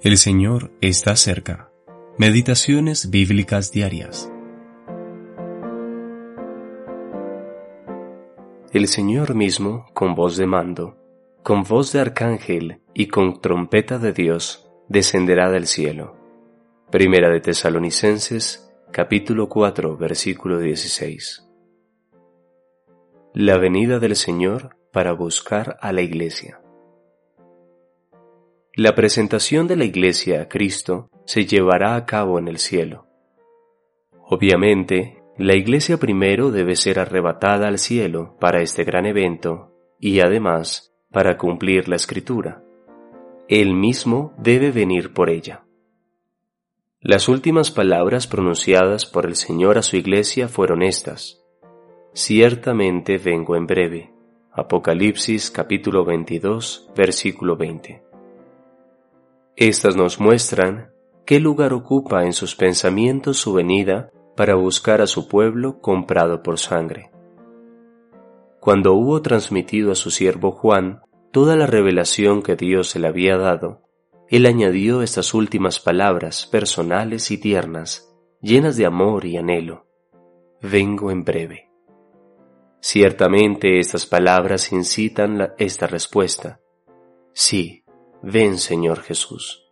El Señor está cerca. Meditaciones bíblicas diarias. El Señor mismo, con voz de mando, con voz de arcángel y con trompeta de Dios, descenderá del cielo. Primera de Tesalonicenses, capítulo 4, versículo 16. La venida del Señor para buscar a la iglesia. La presentación de la Iglesia a Cristo se llevará a cabo en el cielo. Obviamente, la Iglesia primero debe ser arrebatada al cielo para este gran evento y además para cumplir la Escritura. Él mismo debe venir por ella. Las últimas palabras pronunciadas por el Señor a su Iglesia fueron estas. Ciertamente vengo en breve. Apocalipsis capítulo 22, versículo 20. Estas nos muestran qué lugar ocupa en sus pensamientos su venida para buscar a su pueblo comprado por sangre. Cuando hubo transmitido a su siervo Juan toda la revelación que Dios le había dado, él añadió estas últimas palabras personales y tiernas, llenas de amor y anhelo. Vengo en breve. Ciertamente estas palabras incitan esta respuesta. Sí, Ven Señor Jesús.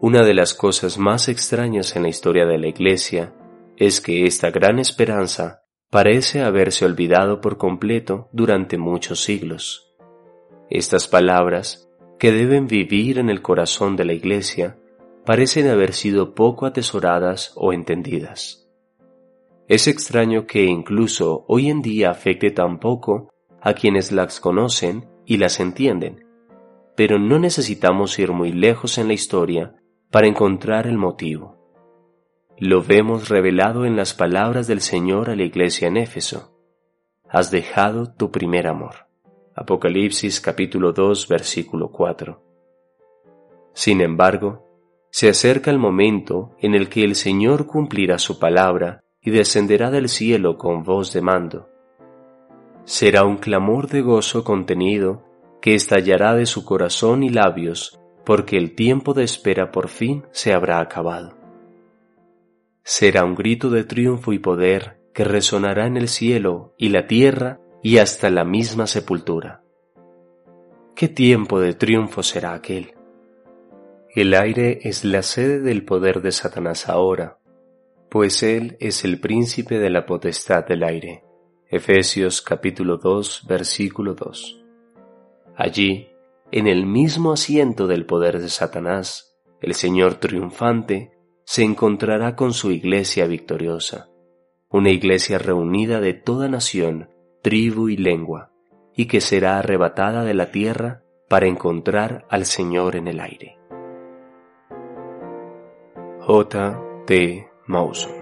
Una de las cosas más extrañas en la historia de la Iglesia es que esta gran esperanza parece haberse olvidado por completo durante muchos siglos. Estas palabras, que deben vivir en el corazón de la Iglesia, parecen haber sido poco atesoradas o entendidas. Es extraño que incluso hoy en día afecte tan poco a quienes las conocen y las entienden, pero no necesitamos ir muy lejos en la historia para encontrar el motivo. Lo vemos revelado en las palabras del Señor a la iglesia en Éfeso. Has dejado tu primer amor. Apocalipsis capítulo 2 versículo 4. Sin embargo, se acerca el momento en el que el Señor cumplirá su palabra y descenderá del cielo con voz de mando. Será un clamor de gozo contenido que estallará de su corazón y labios, porque el tiempo de espera por fin se habrá acabado. Será un grito de triunfo y poder que resonará en el cielo y la tierra y hasta la misma sepultura. ¿Qué tiempo de triunfo será aquel? El aire es la sede del poder de Satanás ahora, pues él es el príncipe de la potestad del aire. Efesios capítulo 2 versículo 2. Allí, en el mismo asiento del poder de Satanás, el Señor triunfante se encontrará con su iglesia victoriosa, una iglesia reunida de toda nación, tribu y lengua, y que será arrebatada de la tierra para encontrar al Señor en el aire. J. T. Mauson